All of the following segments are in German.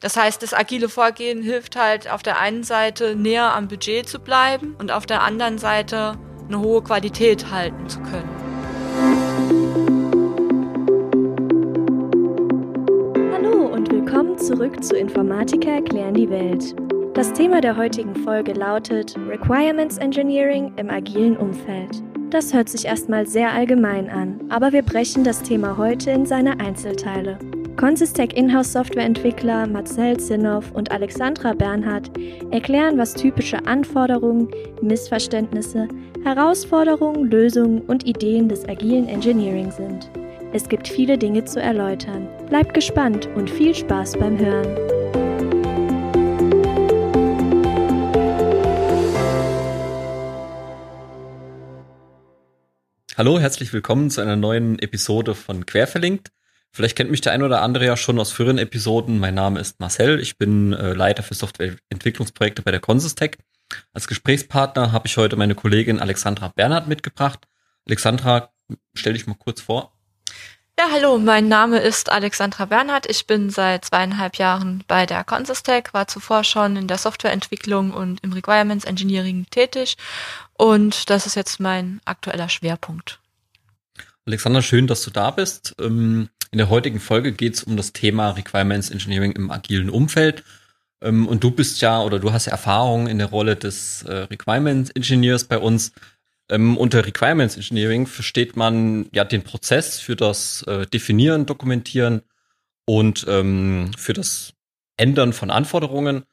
Das heißt, das agile Vorgehen hilft halt auf der einen Seite näher am Budget zu bleiben und auf der anderen Seite eine hohe Qualität halten zu können. Hallo und willkommen zurück zu Informatiker erklären die Welt. Das Thema der heutigen Folge lautet Requirements Engineering im agilen Umfeld. Das hört sich erstmal sehr allgemein an, aber wir brechen das Thema heute in seine Einzelteile. Consistec Inhouse Softwareentwickler Marcel Zinnow und Alexandra Bernhardt erklären, was typische Anforderungen, Missverständnisse, Herausforderungen, Lösungen und Ideen des agilen Engineering sind. Es gibt viele Dinge zu erläutern. Bleibt gespannt und viel Spaß beim Hören. Hallo, herzlich willkommen zu einer neuen Episode von Querverlinkt. Vielleicht kennt mich der ein oder andere ja schon aus früheren Episoden. Mein Name ist Marcel. Ich bin äh, Leiter für Softwareentwicklungsprojekte bei der Consistec. Als Gesprächspartner habe ich heute meine Kollegin Alexandra Bernhard mitgebracht. Alexandra, stell dich mal kurz vor. Ja, hallo, mein Name ist Alexandra Bernhard. Ich bin seit zweieinhalb Jahren bei der Consistec, war zuvor schon in der Softwareentwicklung und im Requirements Engineering tätig und das ist jetzt mein aktueller Schwerpunkt. Alexandra, schön, dass du da bist. Ähm, in der heutigen Folge geht es um das Thema Requirements Engineering im agilen Umfeld. Ähm, und du bist ja oder du hast ja Erfahrung in der Rolle des äh, Requirements Engineers bei uns. Ähm, unter Requirements Engineering versteht man ja den Prozess für das äh, Definieren, Dokumentieren und ähm, für das Ändern von Anforderungen.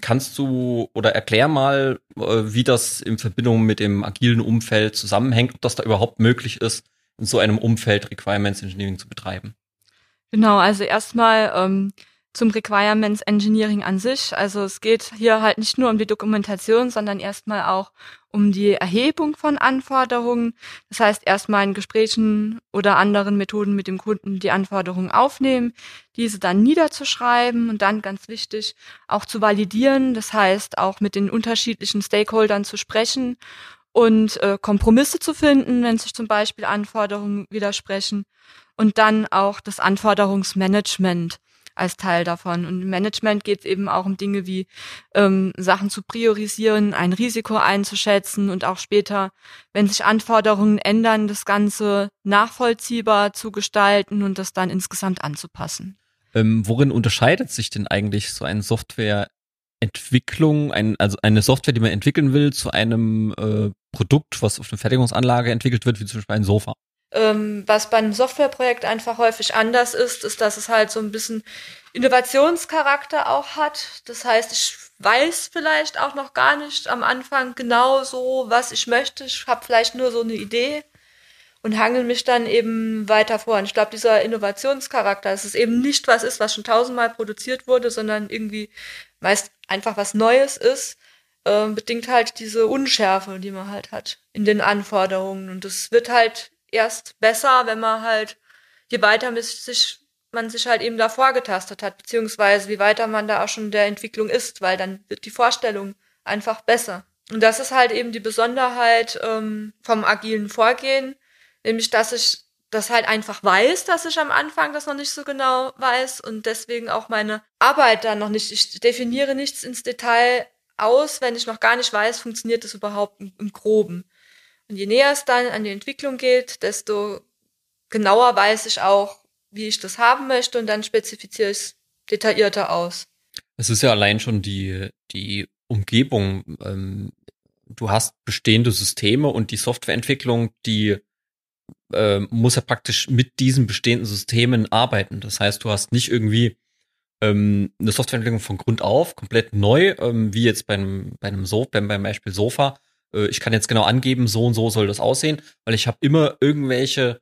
Kannst du oder erklär mal, äh, wie das in Verbindung mit dem agilen Umfeld zusammenhängt, ob das da überhaupt möglich ist, in so einem Umfeld Requirements Engineering zu betreiben? Genau, also erstmal ähm, zum Requirements Engineering an sich. Also es geht hier halt nicht nur um die Dokumentation, sondern erstmal auch um die Erhebung von Anforderungen. Das heißt, erstmal in Gesprächen oder anderen Methoden mit dem Kunden die Anforderungen aufnehmen, diese dann niederzuschreiben und dann ganz wichtig auch zu validieren. Das heißt, auch mit den unterschiedlichen Stakeholdern zu sprechen und äh, Kompromisse zu finden, wenn sich zum Beispiel Anforderungen widersprechen und dann auch das Anforderungsmanagement als Teil davon. Und im Management geht eben auch um Dinge wie ähm, Sachen zu priorisieren, ein Risiko einzuschätzen und auch später, wenn sich Anforderungen ändern, das Ganze nachvollziehbar zu gestalten und das dann insgesamt anzupassen. Ähm, worin unterscheidet sich denn eigentlich so eine Softwareentwicklung, ein, also eine Software, die man entwickeln will, zu einem äh, Produkt, was auf einer Fertigungsanlage entwickelt wird, wie zum Beispiel ein Sofa? Ähm, was bei einem Softwareprojekt einfach häufig anders ist, ist, dass es halt so ein bisschen Innovationscharakter auch hat. Das heißt, ich weiß vielleicht auch noch gar nicht am Anfang genau so, was ich möchte. Ich habe vielleicht nur so eine Idee und hangel mich dann eben weiter vor. Und ich glaube, dieser Innovationscharakter, dass es eben nicht was ist, was schon tausendmal produziert wurde, sondern irgendwie meist einfach was Neues ist, äh, bedingt halt diese Unschärfe, die man halt hat in den Anforderungen. Und das wird halt erst besser, wenn man halt, je weiter sich, man sich halt eben da vorgetastet hat, beziehungsweise wie weiter man da auch schon der Entwicklung ist, weil dann wird die Vorstellung einfach besser. Und das ist halt eben die Besonderheit ähm, vom agilen Vorgehen, nämlich dass ich das halt einfach weiß, dass ich am Anfang das noch nicht so genau weiß und deswegen auch meine Arbeit dann noch nicht, ich definiere nichts ins Detail aus, wenn ich noch gar nicht weiß, funktioniert das überhaupt im, im Groben. Und je näher es dann an die Entwicklung geht, desto genauer weiß ich auch, wie ich das haben möchte und dann spezifiziere ich es detaillierter aus. Es ist ja allein schon die, die Umgebung. Ähm, du hast bestehende Systeme und die Softwareentwicklung, die äh, muss ja praktisch mit diesen bestehenden Systemen arbeiten. Das heißt, du hast nicht irgendwie ähm, eine Softwareentwicklung von Grund auf, komplett neu, ähm, wie jetzt beim, bei einem so beim, beim Beispiel Sofa, äh, ich kann jetzt genau angeben, so und so soll das aussehen, weil ich habe immer irgendwelche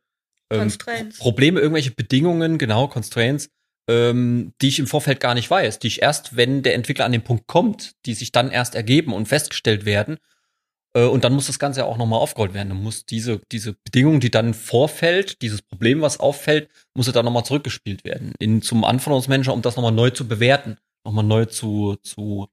ähm, Probleme, irgendwelche Bedingungen, genau, Constraints, ähm, die ich im Vorfeld gar nicht weiß, die ich erst, wenn der Entwickler an den Punkt kommt, die sich dann erst ergeben und festgestellt werden. Äh, und dann muss das Ganze ja auch nochmal aufgerollt werden. Dann muss diese, diese Bedingung, die dann vorfällt, dieses Problem, was auffällt, muss ja dann nochmal zurückgespielt werden in, zum Anforderungsmanager, um das nochmal neu zu bewerten, nochmal neu zu, zu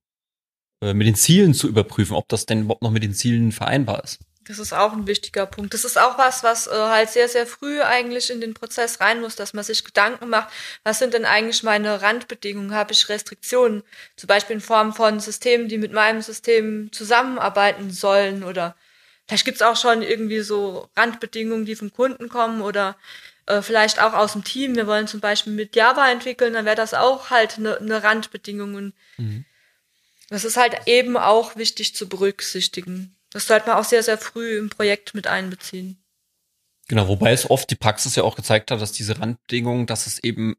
äh, mit den Zielen zu überprüfen, ob das denn überhaupt noch mit den Zielen vereinbar ist. Das ist auch ein wichtiger Punkt. Das ist auch was, was äh, halt sehr, sehr früh eigentlich in den Prozess rein muss, dass man sich Gedanken macht, was sind denn eigentlich meine Randbedingungen? Habe ich Restriktionen? Zum Beispiel in Form von Systemen, die mit meinem System zusammenarbeiten sollen oder vielleicht gibt's auch schon irgendwie so Randbedingungen, die vom Kunden kommen oder äh, vielleicht auch aus dem Team. Wir wollen zum Beispiel mit Java entwickeln, dann wäre das auch halt eine ne Randbedingung. Und mhm. das ist halt eben auch wichtig zu berücksichtigen. Das sollte man auch sehr, sehr früh im Projekt mit einbeziehen. Genau, wobei es oft die Praxis ja auch gezeigt hat, dass diese Randbedingungen, dass es eben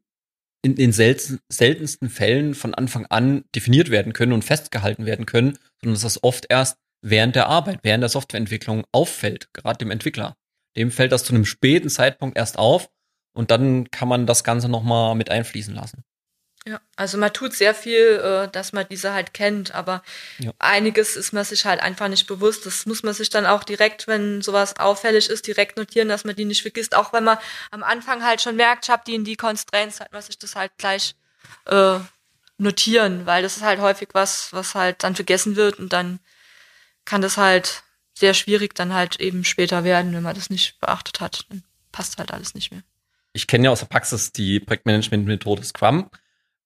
in den selten, seltensten Fällen von Anfang an definiert werden können und festgehalten werden können, sondern dass das oft erst während der Arbeit, während der Softwareentwicklung auffällt, gerade dem Entwickler. Dem fällt das zu einem späten Zeitpunkt erst auf und dann kann man das Ganze nochmal mit einfließen lassen. Ja, also man tut sehr viel, äh, dass man diese halt kennt, aber ja. einiges ist man sich halt einfach nicht bewusst. Das muss man sich dann auch direkt, wenn sowas auffällig ist, direkt notieren, dass man die nicht vergisst. Auch wenn man am Anfang halt schon merkt, ich habe die in die Constraints, halt man sich das halt gleich äh, notieren, weil das ist halt häufig was, was halt dann vergessen wird und dann kann das halt sehr schwierig dann halt eben später werden, wenn man das nicht beachtet hat. Dann passt halt alles nicht mehr. Ich kenne ja aus der Praxis die Projektmanagement-Methode Scrum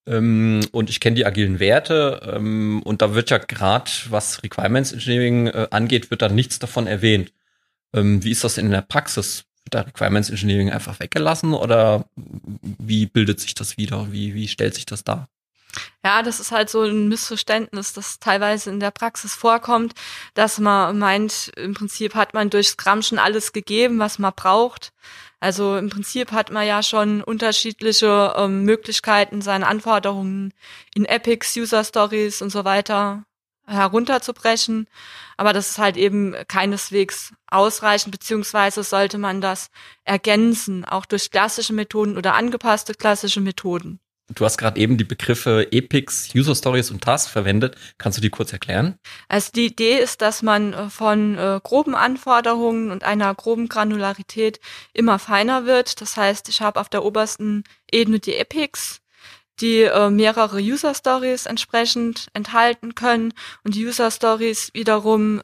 ähm, und ich kenne die agilen Werte ähm, und da wird ja gerade, was Requirements Engineering äh, angeht, wird da nichts davon erwähnt. Ähm, wie ist das in der Praxis? Wird da Requirements Engineering einfach weggelassen oder wie bildet sich das wieder? Wie, wie stellt sich das dar? Ja, das ist halt so ein Missverständnis, das teilweise in der Praxis vorkommt, dass man meint, im Prinzip hat man durch Scrum schon alles gegeben, was man braucht. Also im Prinzip hat man ja schon unterschiedliche ähm, Möglichkeiten, seine Anforderungen in Epics, User Stories und so weiter herunterzubrechen. Aber das ist halt eben keineswegs ausreichend, beziehungsweise sollte man das ergänzen, auch durch klassische Methoden oder angepasste klassische Methoden. Du hast gerade eben die Begriffe Epics, User Stories und Tasks verwendet. Kannst du die kurz erklären? Also die Idee ist, dass man äh, von äh, groben Anforderungen und einer groben Granularität immer feiner wird. Das heißt, ich habe auf der obersten Ebene die Epics, die äh, mehrere User Stories entsprechend enthalten können und die User Stories wiederum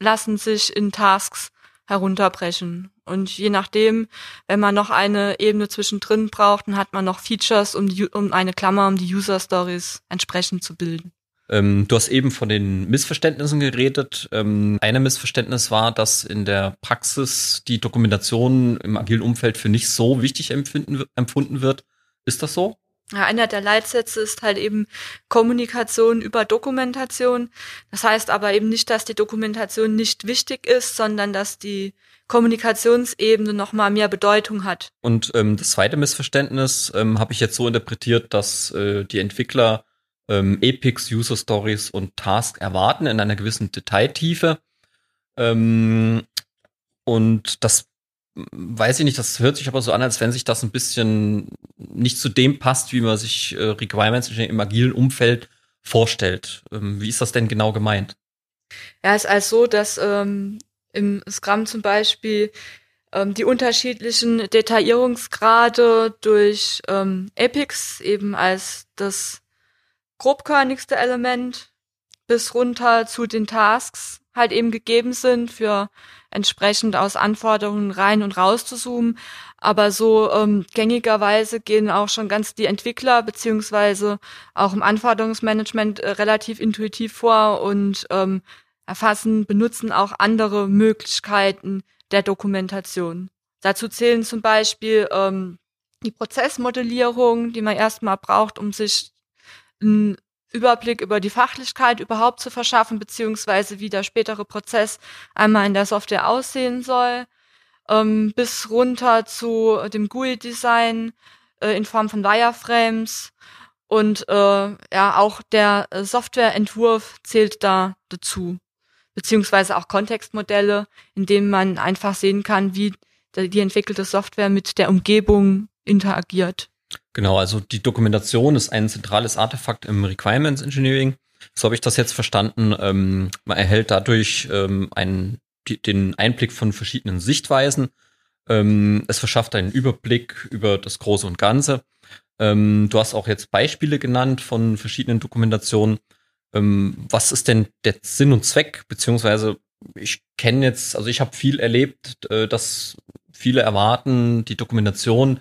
lassen sich in Tasks herunterbrechen. Und je nachdem, wenn man noch eine Ebene zwischendrin braucht, dann hat man noch Features, um, die, um eine Klammer, um die User Stories entsprechend zu bilden. Ähm, du hast eben von den Missverständnissen geredet. Ähm, ein Missverständnis war, dass in der Praxis die Dokumentation im agilen Umfeld für nicht so wichtig empfinden, empfunden wird. Ist das so? Ja, einer der Leitsätze ist halt eben Kommunikation über Dokumentation. Das heißt aber eben nicht, dass die Dokumentation nicht wichtig ist, sondern dass die Kommunikationsebene noch mal mehr Bedeutung hat. Und ähm, das zweite Missverständnis ähm, habe ich jetzt so interpretiert, dass äh, die Entwickler ähm, Epics, User Stories und Task erwarten in einer gewissen Detailtiefe. Ähm, und das weiß ich nicht, das hört sich aber so an, als wenn sich das ein bisschen nicht zu dem passt, wie man sich äh, Requirements im agilen Umfeld vorstellt. Ähm, wie ist das denn genau gemeint? Ja, es ist also so, dass ähm, im Scrum zum Beispiel ähm, die unterschiedlichen Detaillierungsgrade durch ähm, Epics eben als das grobkörnigste Element bis runter zu den Tasks halt eben gegeben sind, für entsprechend aus Anforderungen rein und raus zu zoomen. Aber so ähm, gängigerweise gehen auch schon ganz die Entwickler beziehungsweise auch im Anforderungsmanagement äh, relativ intuitiv vor und ähm, erfassen, benutzen auch andere Möglichkeiten der Dokumentation. Dazu zählen zum Beispiel ähm, die Prozessmodellierung, die man erstmal braucht, um sich einen Überblick über die Fachlichkeit überhaupt zu verschaffen, beziehungsweise wie der spätere Prozess einmal in der Software aussehen soll, ähm, bis runter zu dem GUI-Design äh, in Form von Wireframes und äh, ja auch der äh, Softwareentwurf zählt da dazu beziehungsweise auch Kontextmodelle, in denen man einfach sehen kann, wie die entwickelte Software mit der Umgebung interagiert. Genau, also die Dokumentation ist ein zentrales Artefakt im Requirements Engineering. So habe ich das jetzt verstanden. Ähm, man erhält dadurch ähm, einen, die, den Einblick von verschiedenen Sichtweisen. Ähm, es verschafft einen Überblick über das Große und Ganze. Ähm, du hast auch jetzt Beispiele genannt von verschiedenen Dokumentationen. Ähm, was ist denn der Sinn und Zweck, beziehungsweise ich kenne jetzt, also ich habe viel erlebt, äh, dass viele erwarten, die Dokumentation,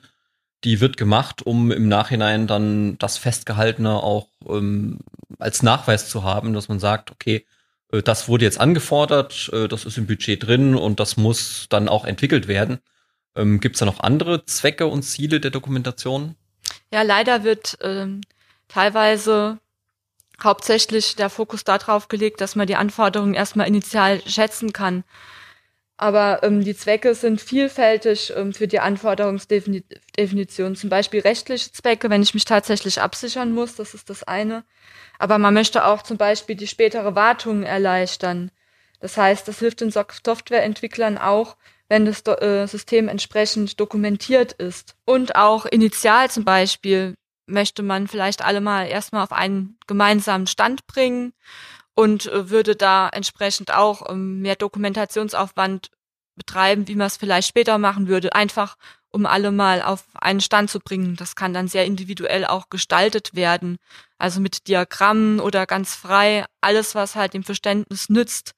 die wird gemacht, um im Nachhinein dann das Festgehaltene auch ähm, als Nachweis zu haben, dass man sagt, okay, äh, das wurde jetzt angefordert, äh, das ist im Budget drin und das muss dann auch entwickelt werden. Ähm, Gibt es da noch andere Zwecke und Ziele der Dokumentation? Ja, leider wird ähm, teilweise hauptsächlich der Fokus darauf gelegt, dass man die Anforderungen erstmal initial schätzen kann. Aber ähm, die Zwecke sind vielfältig ähm, für die Anforderungsdefinition. Zum Beispiel rechtliche Zwecke, wenn ich mich tatsächlich absichern muss, das ist das eine. Aber man möchte auch zum Beispiel die spätere Wartung erleichtern. Das heißt, das hilft den Softwareentwicklern auch, wenn das äh, System entsprechend dokumentiert ist. Und auch initial zum Beispiel möchte man vielleicht alle mal erstmal auf einen gemeinsamen Stand bringen und äh, würde da entsprechend auch ähm, mehr Dokumentationsaufwand betreiben, wie man es vielleicht später machen würde, einfach um alle mal auf einen Stand zu bringen. Das kann dann sehr individuell auch gestaltet werden, also mit Diagrammen oder ganz frei. Alles, was halt dem Verständnis nützt,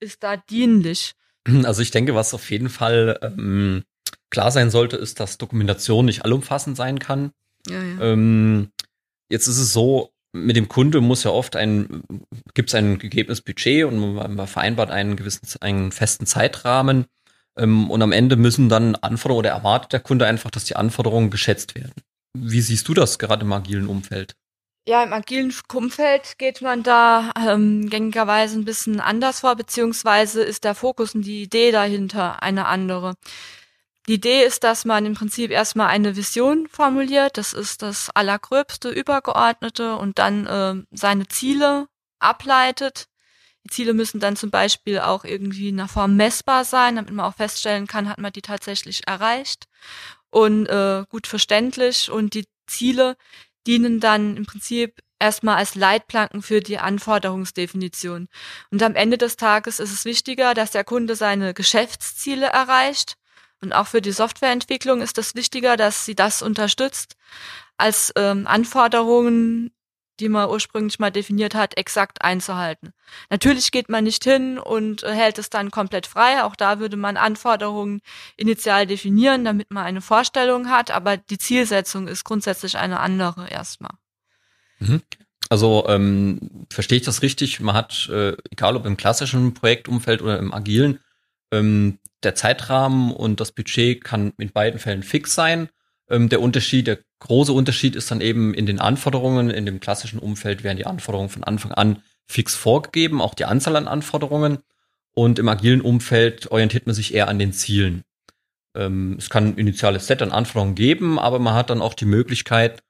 ist da dienlich. Also ich denke, was auf jeden Fall ähm, klar sein sollte, ist, dass Dokumentation nicht allumfassend sein kann. Ja, ja. Ähm, jetzt ist es so, mit dem Kunde muss ja oft ein, gibt es ein gegebenes Budget und man, vereinbart einen gewissen, einen festen Zeitrahmen. Ähm, und am Ende müssen dann Anforderungen oder erwartet der Kunde einfach, dass die Anforderungen geschätzt werden. Wie siehst du das gerade im agilen Umfeld? Ja, im agilen Umfeld geht man da ähm, gängigerweise ein bisschen anders vor, beziehungsweise ist der Fokus und die Idee dahinter eine andere. Die Idee ist, dass man im Prinzip erstmal eine Vision formuliert, das ist das allergröbste, übergeordnete und dann äh, seine Ziele ableitet. Die Ziele müssen dann zum Beispiel auch irgendwie in einer Form messbar sein, damit man auch feststellen kann, hat man die tatsächlich erreicht und äh, gut verständlich. Und die Ziele dienen dann im Prinzip erstmal als Leitplanken für die Anforderungsdefinition. Und am Ende des Tages ist es wichtiger, dass der Kunde seine Geschäftsziele erreicht und auch für die Softwareentwicklung ist es wichtiger, dass sie das unterstützt, als ähm, Anforderungen, die man ursprünglich mal definiert hat, exakt einzuhalten. Natürlich geht man nicht hin und äh, hält es dann komplett frei. Auch da würde man Anforderungen initial definieren, damit man eine Vorstellung hat, aber die Zielsetzung ist grundsätzlich eine andere erstmal. Mhm. Also ähm, verstehe ich das richtig? Man hat, äh, egal ob im klassischen Projektumfeld oder im agilen, ähm, der Zeitrahmen und das Budget kann in beiden Fällen fix sein. Ähm, der Unterschied, der große Unterschied ist dann eben in den Anforderungen. In dem klassischen Umfeld werden die Anforderungen von Anfang an fix vorgegeben, auch die Anzahl an Anforderungen. Und im agilen Umfeld orientiert man sich eher an den Zielen. Ähm, es kann ein initiales Set an Anforderungen geben, aber man hat dann auch die Möglichkeit,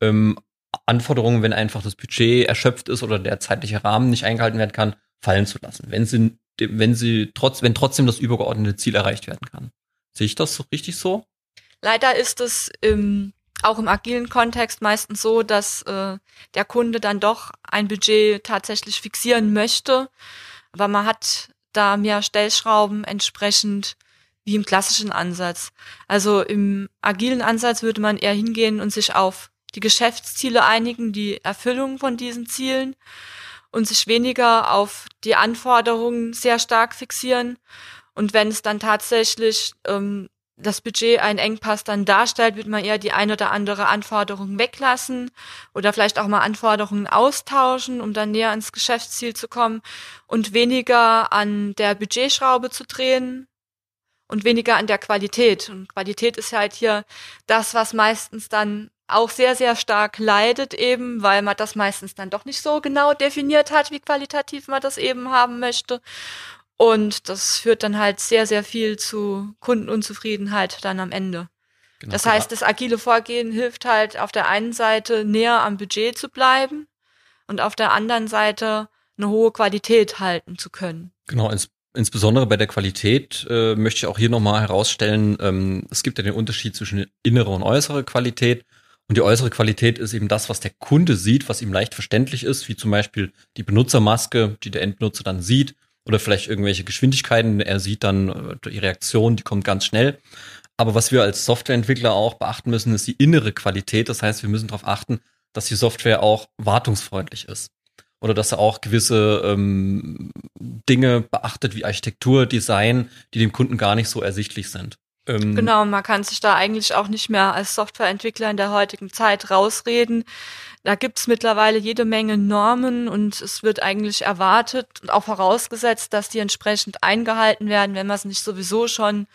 ähm, Anforderungen, wenn einfach das Budget erschöpft ist oder der zeitliche Rahmen nicht eingehalten werden kann, fallen zu lassen. Wenn sie wenn sie trotz, wenn trotzdem das übergeordnete Ziel erreicht werden kann. Sehe ich das so richtig so? Leider ist es im, auch im agilen Kontext meistens so, dass äh, der Kunde dann doch ein Budget tatsächlich fixieren möchte, aber man hat da mehr Stellschrauben entsprechend wie im klassischen Ansatz. Also im agilen Ansatz würde man eher hingehen und sich auf die Geschäftsziele einigen, die Erfüllung von diesen Zielen und sich weniger auf die Anforderungen sehr stark fixieren. Und wenn es dann tatsächlich ähm, das Budget einen Engpass dann darstellt, wird man eher die ein oder andere Anforderung weglassen oder vielleicht auch mal Anforderungen austauschen, um dann näher ans Geschäftsziel zu kommen und weniger an der Budgetschraube zu drehen und weniger an der Qualität. Und Qualität ist halt hier das, was meistens dann auch sehr, sehr stark leidet eben, weil man das meistens dann doch nicht so genau definiert hat, wie qualitativ man das eben haben möchte. Und das führt dann halt sehr, sehr viel zu Kundenunzufriedenheit dann am Ende. Genau. Das heißt, das agile Vorgehen hilft halt auf der einen Seite näher am Budget zu bleiben und auf der anderen Seite eine hohe Qualität halten zu können. Genau, ins, insbesondere bei der Qualität äh, möchte ich auch hier nochmal herausstellen, ähm, es gibt ja den Unterschied zwischen innere und äußere Qualität. Und die äußere Qualität ist eben das, was der Kunde sieht, was ihm leicht verständlich ist, wie zum Beispiel die Benutzermaske, die der Endbenutzer dann sieht, oder vielleicht irgendwelche Geschwindigkeiten. Er sieht dann äh, die Reaktion, die kommt ganz schnell. Aber was wir als Softwareentwickler auch beachten müssen, ist die innere Qualität. Das heißt, wir müssen darauf achten, dass die Software auch wartungsfreundlich ist. oder dass er auch gewisse ähm, Dinge beachtet wie Architektur, Design, die dem Kunden gar nicht so ersichtlich sind. Ähm, genau, man kann sich da eigentlich auch nicht mehr als Softwareentwickler in der heutigen Zeit rausreden. Da gibt's mittlerweile jede Menge Normen und es wird eigentlich erwartet und auch vorausgesetzt, dass die entsprechend eingehalten werden, wenn man es nicht sowieso schon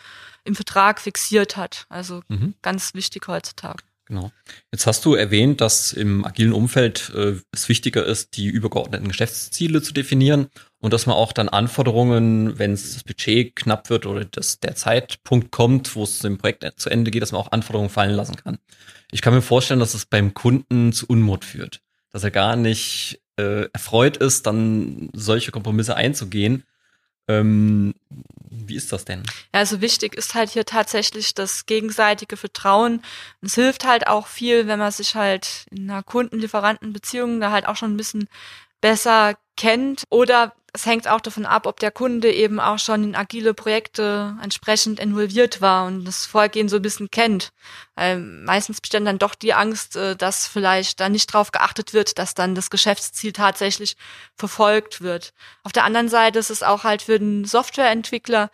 im Vertrag fixiert hat. Also mhm. ganz wichtig heutzutage. Genau. Jetzt hast du erwähnt, dass im agilen Umfeld äh, es wichtiger ist, die übergeordneten Geschäftsziele zu definieren und dass man auch dann Anforderungen, wenn das Budget knapp wird oder dass der Zeitpunkt kommt, wo es im Projekt zu Ende geht, dass man auch Anforderungen fallen lassen kann. Ich kann mir vorstellen, dass es beim Kunden zu Unmut führt, dass er gar nicht äh, erfreut ist, dann solche Kompromisse einzugehen ähm, wie ist das denn? Ja, also wichtig ist halt hier tatsächlich das gegenseitige Vertrauen. es hilft halt auch viel, wenn man sich halt in einer Kunden-Lieferanten-Beziehung da halt auch schon ein bisschen besser kennt oder es hängt auch davon ab, ob der Kunde eben auch schon in agile Projekte entsprechend involviert war und das Vorgehen so ein bisschen kennt. Weil meistens besteht dann doch die Angst, äh, dass vielleicht da nicht drauf geachtet wird, dass dann das Geschäftsziel tatsächlich verfolgt wird. Auf der anderen Seite ist es auch halt für den Softwareentwickler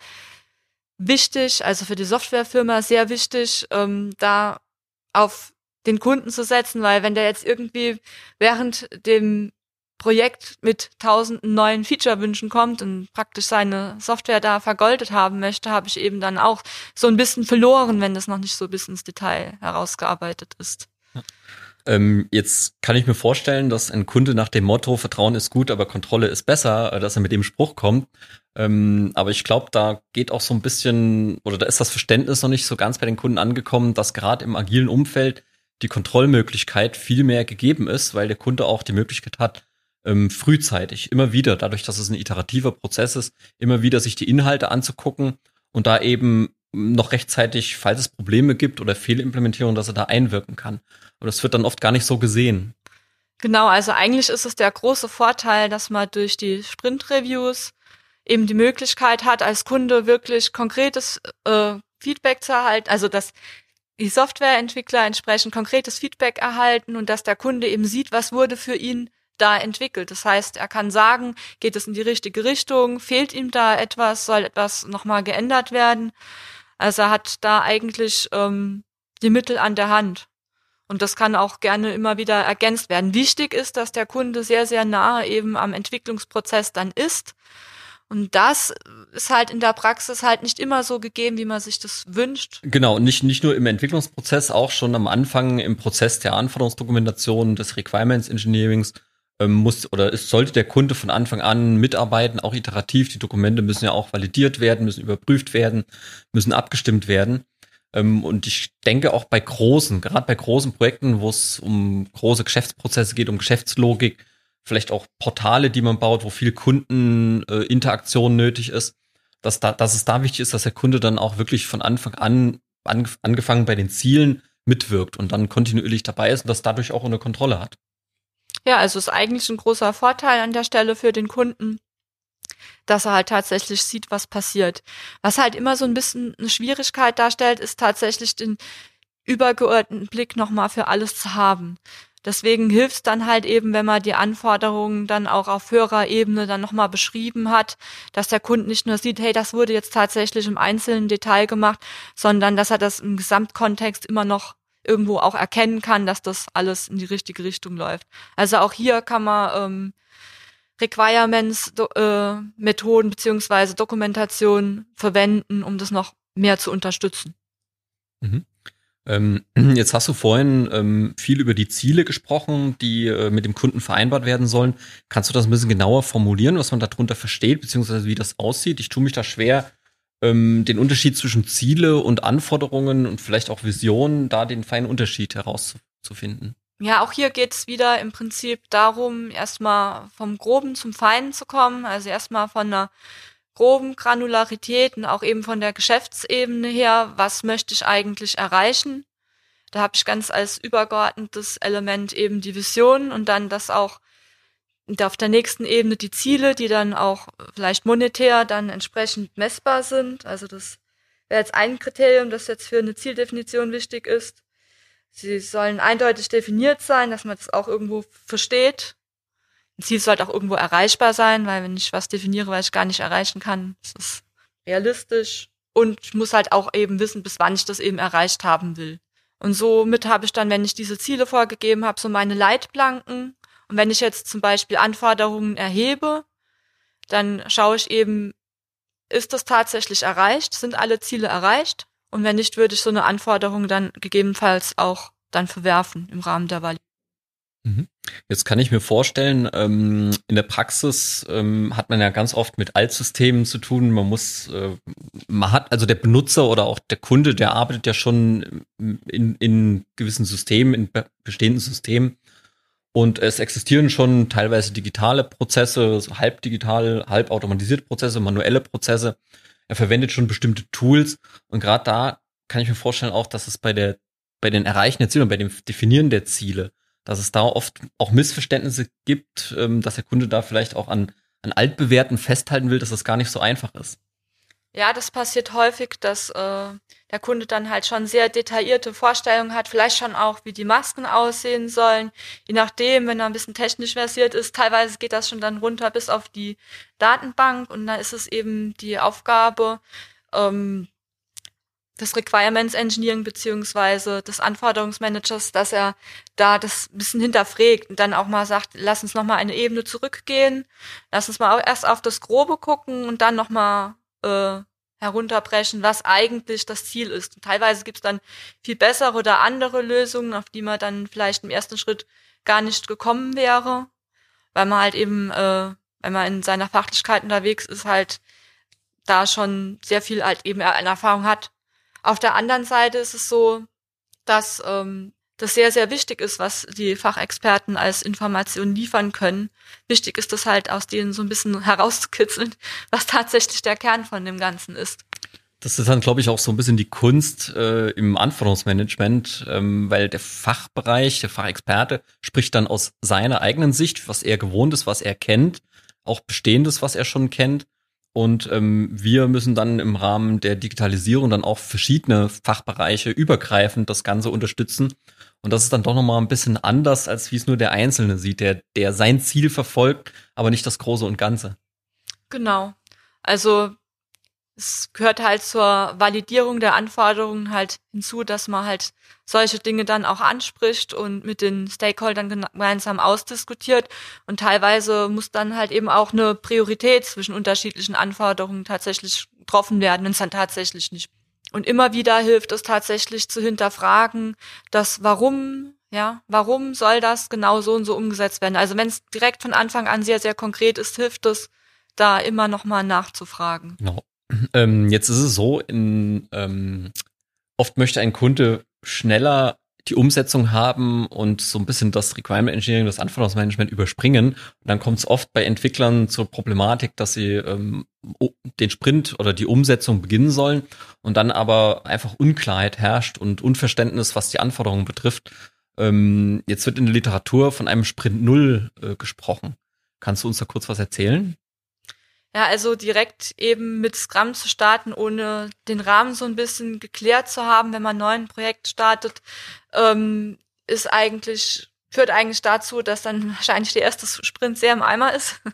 wichtig, also für die Softwarefirma sehr wichtig, ähm, da auf den Kunden zu setzen, weil wenn der jetzt irgendwie während dem Projekt mit tausenden neuen Feature-Wünschen kommt und praktisch seine Software da vergoldet haben möchte, habe ich eben dann auch so ein bisschen verloren, wenn das noch nicht so bis ins Detail herausgearbeitet ist. Ähm, jetzt kann ich mir vorstellen, dass ein Kunde nach dem Motto Vertrauen ist gut, aber Kontrolle ist besser, äh, dass er mit dem Spruch kommt. Ähm, aber ich glaube, da geht auch so ein bisschen, oder da ist das Verständnis noch nicht so ganz bei den Kunden angekommen, dass gerade im agilen Umfeld die Kontrollmöglichkeit viel mehr gegeben ist, weil der Kunde auch die Möglichkeit hat, ähm, frühzeitig, immer wieder, dadurch, dass es ein iterativer Prozess ist, immer wieder sich die Inhalte anzugucken und da eben noch rechtzeitig, falls es Probleme gibt oder Fehlimplementierung, dass er da einwirken kann. Und das wird dann oft gar nicht so gesehen. Genau, also eigentlich ist es der große Vorteil, dass man durch die Sprint-Reviews eben die Möglichkeit hat, als Kunde wirklich konkretes äh, Feedback zu erhalten, also dass die Softwareentwickler entsprechend konkretes Feedback erhalten und dass der Kunde eben sieht, was wurde für ihn da entwickelt. Das heißt, er kann sagen, geht es in die richtige Richtung, fehlt ihm da etwas, soll etwas nochmal geändert werden. Also er hat da eigentlich ähm, die Mittel an der Hand. Und das kann auch gerne immer wieder ergänzt werden. Wichtig ist, dass der Kunde sehr, sehr nahe eben am Entwicklungsprozess dann ist. Und das ist halt in der Praxis halt nicht immer so gegeben, wie man sich das wünscht. Genau, nicht, nicht nur im Entwicklungsprozess, auch schon am Anfang im Prozess der Anforderungsdokumentation, des Requirements Engineerings muss oder es sollte der Kunde von Anfang an mitarbeiten, auch iterativ. Die Dokumente müssen ja auch validiert werden, müssen überprüft werden, müssen abgestimmt werden. Ähm, und ich denke auch bei großen, gerade bei großen Projekten, wo es um große Geschäftsprozesse geht, um Geschäftslogik, vielleicht auch Portale, die man baut, wo viel Kundeninteraktion nötig ist, dass, da, dass es da wichtig ist, dass der Kunde dann auch wirklich von Anfang an, angefangen bei den Zielen, mitwirkt und dann kontinuierlich dabei ist und das dadurch auch eine Kontrolle hat. Ja, also ist eigentlich ein großer Vorteil an der Stelle für den Kunden, dass er halt tatsächlich sieht, was passiert. Was halt immer so ein bisschen eine Schwierigkeit darstellt, ist tatsächlich den übergeordneten Blick nochmal für alles zu haben. Deswegen hilft es dann halt eben, wenn man die Anforderungen dann auch auf höherer Ebene dann nochmal beschrieben hat, dass der Kunde nicht nur sieht, hey, das wurde jetzt tatsächlich im einzelnen Detail gemacht, sondern dass er das im Gesamtkontext immer noch irgendwo auch erkennen kann, dass das alles in die richtige Richtung läuft. Also auch hier kann man ähm, Requirements, do, äh, Methoden beziehungsweise Dokumentation verwenden, um das noch mehr zu unterstützen. Mhm. Ähm, jetzt hast du vorhin ähm, viel über die Ziele gesprochen, die äh, mit dem Kunden vereinbart werden sollen. Kannst du das ein bisschen genauer formulieren, was man darunter versteht, beziehungsweise wie das aussieht? Ich tue mich da schwer, ähm, den Unterschied zwischen Ziele und Anforderungen und vielleicht auch Visionen, da den feinen Unterschied herauszufinden. Ja, auch hier geht es wieder im Prinzip darum, erstmal vom Groben zum Feinen zu kommen, also erstmal von einer groben Granularität und auch eben von der Geschäftsebene her, was möchte ich eigentlich erreichen. Da habe ich ganz als übergeordnetes Element eben die Vision und dann das auch und auf der nächsten Ebene die Ziele, die dann auch vielleicht monetär dann entsprechend messbar sind. Also das wäre jetzt ein Kriterium, das jetzt für eine Zieldefinition wichtig ist. Sie sollen eindeutig definiert sein, dass man das auch irgendwo versteht. ein Ziel sollte auch irgendwo erreichbar sein, weil wenn ich was definiere, was ich gar nicht erreichen kann, ist realistisch. Und ich muss halt auch eben wissen, bis wann ich das eben erreicht haben will. Und somit habe ich dann, wenn ich diese Ziele vorgegeben habe, so meine Leitplanken. Und wenn ich jetzt zum Beispiel Anforderungen erhebe, dann schaue ich eben, ist das tatsächlich erreicht? Sind alle Ziele erreicht? Und wenn nicht, würde ich so eine Anforderung dann gegebenenfalls auch dann verwerfen im Rahmen der Validierung. Mhm. Jetzt kann ich mir vorstellen, ähm, in der Praxis ähm, hat man ja ganz oft mit Altsystemen zu tun. Man muss, äh, man hat, also der Benutzer oder auch der Kunde, der arbeitet ja schon in, in gewissen Systemen, in bestehenden Systemen. Und es existieren schon teilweise digitale Prozesse, so halb digital, halb automatisierte Prozesse, manuelle Prozesse. Er verwendet schon bestimmte Tools. Und gerade da kann ich mir vorstellen auch, dass es bei der, bei den Erreichen der Ziele und bei dem Definieren der Ziele dass es da oft auch Missverständnisse gibt, ähm, dass der Kunde da vielleicht auch an, an altbewährten festhalten will, dass das gar nicht so einfach ist. Ja, das passiert häufig, dass äh, der Kunde dann halt schon sehr detaillierte Vorstellungen hat, vielleicht schon auch, wie die Masken aussehen sollen. Je nachdem, wenn er ein bisschen technisch versiert ist, teilweise geht das schon dann runter bis auf die Datenbank und dann ist es eben die Aufgabe, ähm, des Requirements Engineering beziehungsweise des Anforderungsmanagers, dass er da das ein bisschen hinterfragt und dann auch mal sagt, lass uns noch mal eine Ebene zurückgehen, lass uns mal erst auf das Grobe gucken und dann noch mal äh, herunterbrechen, was eigentlich das Ziel ist. Und teilweise gibt es dann viel bessere oder andere Lösungen, auf die man dann vielleicht im ersten Schritt gar nicht gekommen wäre, weil man halt eben, äh, wenn man in seiner Fachlichkeit unterwegs ist, halt da schon sehr viel halt eben eine Erfahrung hat auf der anderen Seite ist es so, dass ähm, das sehr, sehr wichtig ist, was die Fachexperten als Information liefern können. Wichtig ist das halt aus denen so ein bisschen herauszukitzeln, was tatsächlich der Kern von dem Ganzen ist. Das ist dann, glaube ich, auch so ein bisschen die Kunst äh, im Anforderungsmanagement, ähm, weil der Fachbereich, der Fachexperte spricht dann aus seiner eigenen Sicht, was er gewohnt ist, was er kennt, auch Bestehendes, was er schon kennt. Und ähm, wir müssen dann im Rahmen der Digitalisierung dann auch verschiedene Fachbereiche übergreifend das Ganze unterstützen. Und das ist dann doch nochmal ein bisschen anders, als wie es nur der Einzelne sieht, der, der sein Ziel verfolgt, aber nicht das Große und Ganze. Genau. Also es gehört halt zur Validierung der Anforderungen halt hinzu, dass man halt solche Dinge dann auch anspricht und mit den Stakeholdern gemeinsam ausdiskutiert. Und teilweise muss dann halt eben auch eine Priorität zwischen unterschiedlichen Anforderungen tatsächlich getroffen werden, wenn es dann tatsächlich nicht. Und immer wieder hilft es tatsächlich zu hinterfragen, dass warum, ja, warum soll das genau so und so umgesetzt werden? Also wenn es direkt von Anfang an sehr, sehr konkret ist, hilft es, da immer nochmal nachzufragen. Genau. Ähm, jetzt ist es so, in, ähm, oft möchte ein Kunde schneller die Umsetzung haben und so ein bisschen das Requirement Engineering, das Anforderungsmanagement überspringen. Und dann kommt es oft bei Entwicklern zur Problematik, dass sie ähm, den Sprint oder die Umsetzung beginnen sollen und dann aber einfach Unklarheit herrscht und Unverständnis, was die Anforderungen betrifft. Ähm, jetzt wird in der Literatur von einem Sprint Null äh, gesprochen. Kannst du uns da kurz was erzählen? Ja, also direkt eben mit Scrum zu starten, ohne den Rahmen so ein bisschen geklärt zu haben, wenn man ein neues Projekt startet, ähm, ist eigentlich, führt eigentlich dazu, dass dann wahrscheinlich der erste Sprint sehr im Eimer ist.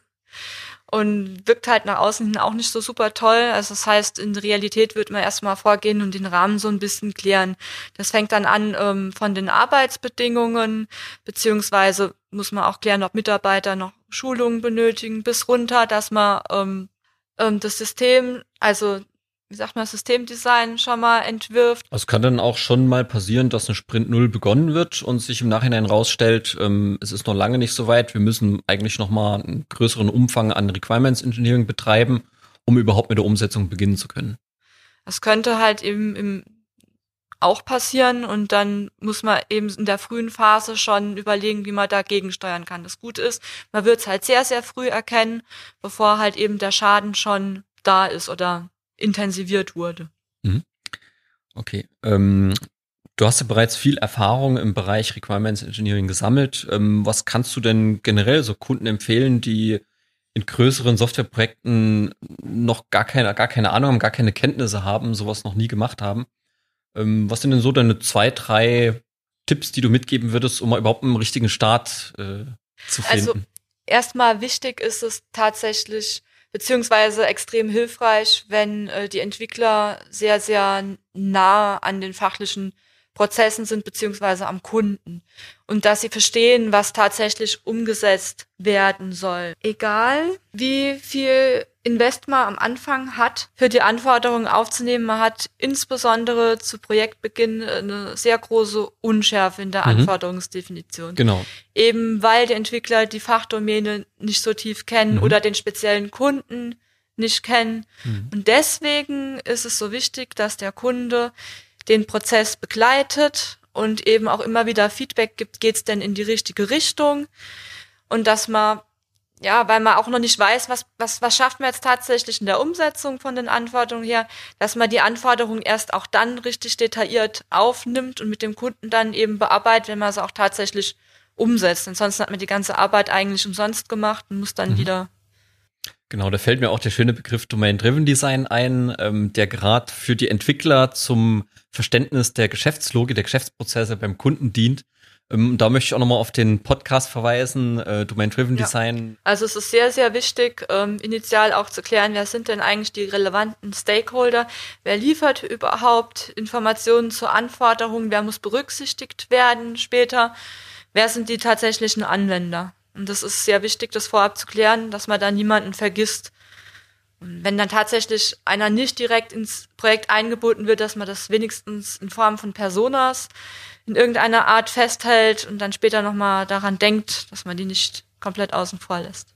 Und wirkt halt nach außen hin auch nicht so super toll. Also das heißt, in der Realität wird man erstmal vorgehen und den Rahmen so ein bisschen klären. Das fängt dann an ähm, von den Arbeitsbedingungen, beziehungsweise muss man auch klären, ob Mitarbeiter noch Schulungen benötigen, bis runter, dass man ähm, ähm, das System, also wie sagt man, Systemdesign schon mal entwirft. Also kann dann auch schon mal passieren, dass ein Sprint Null begonnen wird und sich im Nachhinein rausstellt, ähm, es ist noch lange nicht so weit, wir müssen eigentlich noch mal einen größeren Umfang an Requirements Engineering betreiben, um überhaupt mit der Umsetzung beginnen zu können. Das könnte halt eben im auch passieren und dann muss man eben in der frühen Phase schon überlegen, wie man dagegen steuern kann. Das Gute ist, man wird es halt sehr, sehr früh erkennen, bevor halt eben der Schaden schon da ist oder intensiviert wurde. Mhm. Okay. Ähm, du hast ja bereits viel Erfahrung im Bereich Requirements Engineering gesammelt. Ähm, was kannst du denn generell so Kunden empfehlen, die in größeren Softwareprojekten noch gar keine, gar keine Ahnung haben, gar keine Kenntnisse haben, sowas noch nie gemacht haben? Ähm, was sind denn so deine zwei, drei Tipps, die du mitgeben würdest, um überhaupt einen richtigen Start äh, zu also, finden? Also erstmal wichtig ist es tatsächlich, beziehungsweise extrem hilfreich, wenn äh, die Entwickler sehr, sehr nah an den fachlichen Prozessen sind, beziehungsweise am Kunden. Und dass sie verstehen, was tatsächlich umgesetzt werden soll. Egal, wie viel Invest man am Anfang hat, für die Anforderungen aufzunehmen. Man hat insbesondere zu Projektbeginn eine sehr große Unschärfe in der mhm. Anforderungsdefinition. Genau. Eben weil die Entwickler die Fachdomäne nicht so tief kennen mhm. oder den speziellen Kunden nicht kennen. Mhm. Und deswegen ist es so wichtig, dass der Kunde den Prozess begleitet und eben auch immer wieder Feedback gibt, geht's denn in die richtige Richtung? Und dass man ja, weil man auch noch nicht weiß, was, was, was schafft man jetzt tatsächlich in der Umsetzung von den Anforderungen her, dass man die Anforderungen erst auch dann richtig detailliert aufnimmt und mit dem Kunden dann eben bearbeitet, wenn man sie auch tatsächlich umsetzt. Ansonsten hat man die ganze Arbeit eigentlich umsonst gemacht und muss dann mhm. wieder Genau, da fällt mir auch der schöne Begriff Domain-Driven Design ein, ähm, der gerade für die Entwickler zum Verständnis der Geschäftslogik, der Geschäftsprozesse beim Kunden dient da möchte ich auch nochmal auf den Podcast verweisen, äh, Domain-Driven ja. Design. Also es ist sehr, sehr wichtig, ähm, initial auch zu klären, wer sind denn eigentlich die relevanten Stakeholder, wer liefert überhaupt Informationen zur Anforderung, wer muss berücksichtigt werden später, wer sind die tatsächlichen Anwender. Und das ist sehr wichtig, das vorab zu klären, dass man da niemanden vergisst. Wenn dann tatsächlich einer nicht direkt ins Projekt eingebunden wird, dass man das wenigstens in Form von Personas in irgendeiner Art festhält und dann später nochmal daran denkt, dass man die nicht komplett außen vor lässt.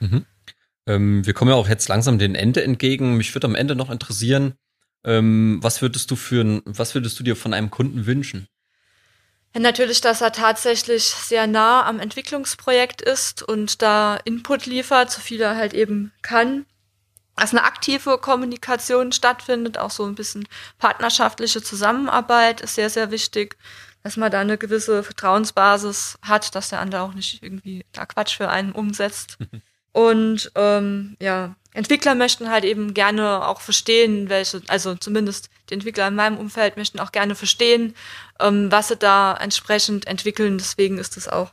Mhm. Ähm, wir kommen ja auch jetzt langsam dem Ende entgegen. Mich würde am Ende noch interessieren, ähm, was würdest du für was würdest du dir von einem Kunden wünschen? Ja, natürlich, dass er tatsächlich sehr nah am Entwicklungsprojekt ist und da Input liefert, so viel er halt eben kann. Dass eine aktive Kommunikation stattfindet, auch so ein bisschen partnerschaftliche Zusammenarbeit ist sehr, sehr wichtig, dass man da eine gewisse Vertrauensbasis hat, dass der andere auch nicht irgendwie da Quatsch für einen umsetzt. Und ähm, ja, Entwickler möchten halt eben gerne auch verstehen, welche, also zumindest die Entwickler in meinem Umfeld möchten auch gerne verstehen, ähm, was sie da entsprechend entwickeln. Deswegen ist es auch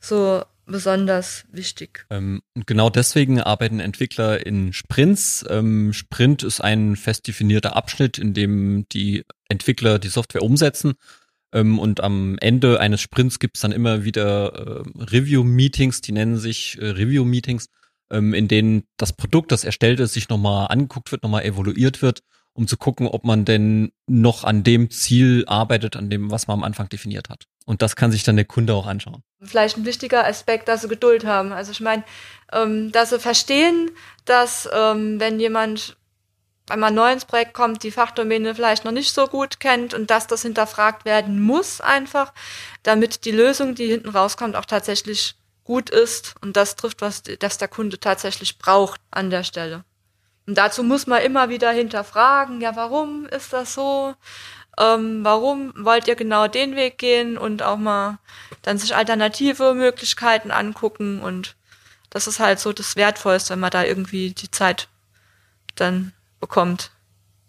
so besonders wichtig. Ähm, und genau deswegen arbeiten Entwickler in Sprints. Ähm, Sprint ist ein fest definierter Abschnitt, in dem die Entwickler die Software umsetzen. Ähm, und am Ende eines Sprints gibt es dann immer wieder äh, Review-Meetings, die nennen sich äh, Review-Meetings, ähm, in denen das Produkt, das erstellt ist, sich nochmal angeguckt wird, nochmal evaluiert wird, um zu gucken, ob man denn noch an dem Ziel arbeitet, an dem, was man am Anfang definiert hat. Und das kann sich dann der Kunde auch anschauen. Vielleicht ein wichtiger Aspekt, dass sie Geduld haben. Also ich meine, ähm, dass sie verstehen, dass ähm, wenn jemand einmal neu ins Projekt kommt, die Fachdomäne vielleicht noch nicht so gut kennt und dass das hinterfragt werden muss einfach, damit die Lösung, die hinten rauskommt, auch tatsächlich gut ist und das trifft, was das der Kunde tatsächlich braucht an der Stelle. Und dazu muss man immer wieder hinterfragen, ja, warum ist das so? Ähm, warum wollt ihr genau den Weg gehen und auch mal dann sich alternative Möglichkeiten angucken und das ist halt so das Wertvollste, wenn man da irgendwie die Zeit dann bekommt.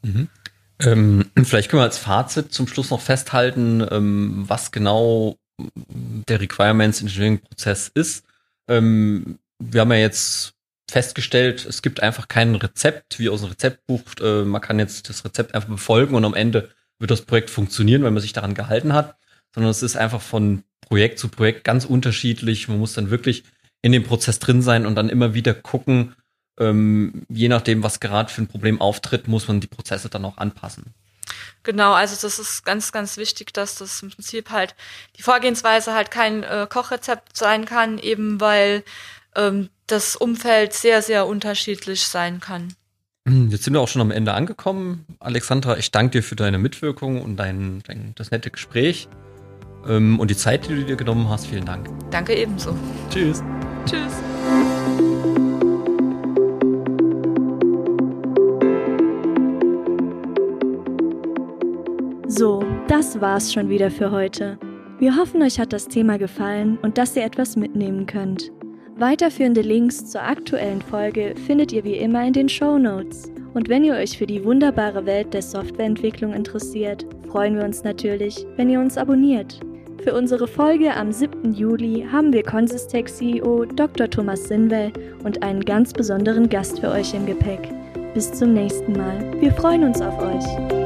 Mhm. Ähm, vielleicht können wir als Fazit zum Schluss noch festhalten, ähm, was genau der Requirements Engineering Prozess ist. Ähm, wir haben ja jetzt festgestellt, es gibt einfach kein Rezept wie aus einem Rezeptbuch. Äh, man kann jetzt das Rezept einfach befolgen und am Ende wird das Projekt funktionieren, wenn man sich daran gehalten hat, sondern es ist einfach von Projekt zu Projekt ganz unterschiedlich. Man muss dann wirklich in dem Prozess drin sein und dann immer wieder gucken, ähm, je nachdem, was gerade für ein Problem auftritt, muss man die Prozesse dann auch anpassen. Genau, also das ist ganz, ganz wichtig, dass das im Prinzip halt die Vorgehensweise halt kein äh, Kochrezept sein kann, eben weil ähm, das Umfeld sehr, sehr unterschiedlich sein kann. Hm, jetzt sind wir auch schon am Ende angekommen. Alexandra, ich danke dir für deine Mitwirkung und dein, dein das nette Gespräch ähm, und die Zeit, die du dir genommen hast. Vielen Dank. Danke ebenso. Tschüss. Tschüss. So, das war's schon wieder für heute. Wir hoffen, euch hat das Thema gefallen und dass ihr etwas mitnehmen könnt. Weiterführende Links zur aktuellen Folge findet ihr wie immer in den Show Notes. Und wenn ihr euch für die wunderbare Welt der Softwareentwicklung interessiert, freuen wir uns natürlich, wenn ihr uns abonniert. Für unsere Folge am 7. Juli haben wir Consistec CEO Dr. Thomas Sinwell und einen ganz besonderen Gast für euch im Gepäck. Bis zum nächsten Mal. Wir freuen uns auf euch.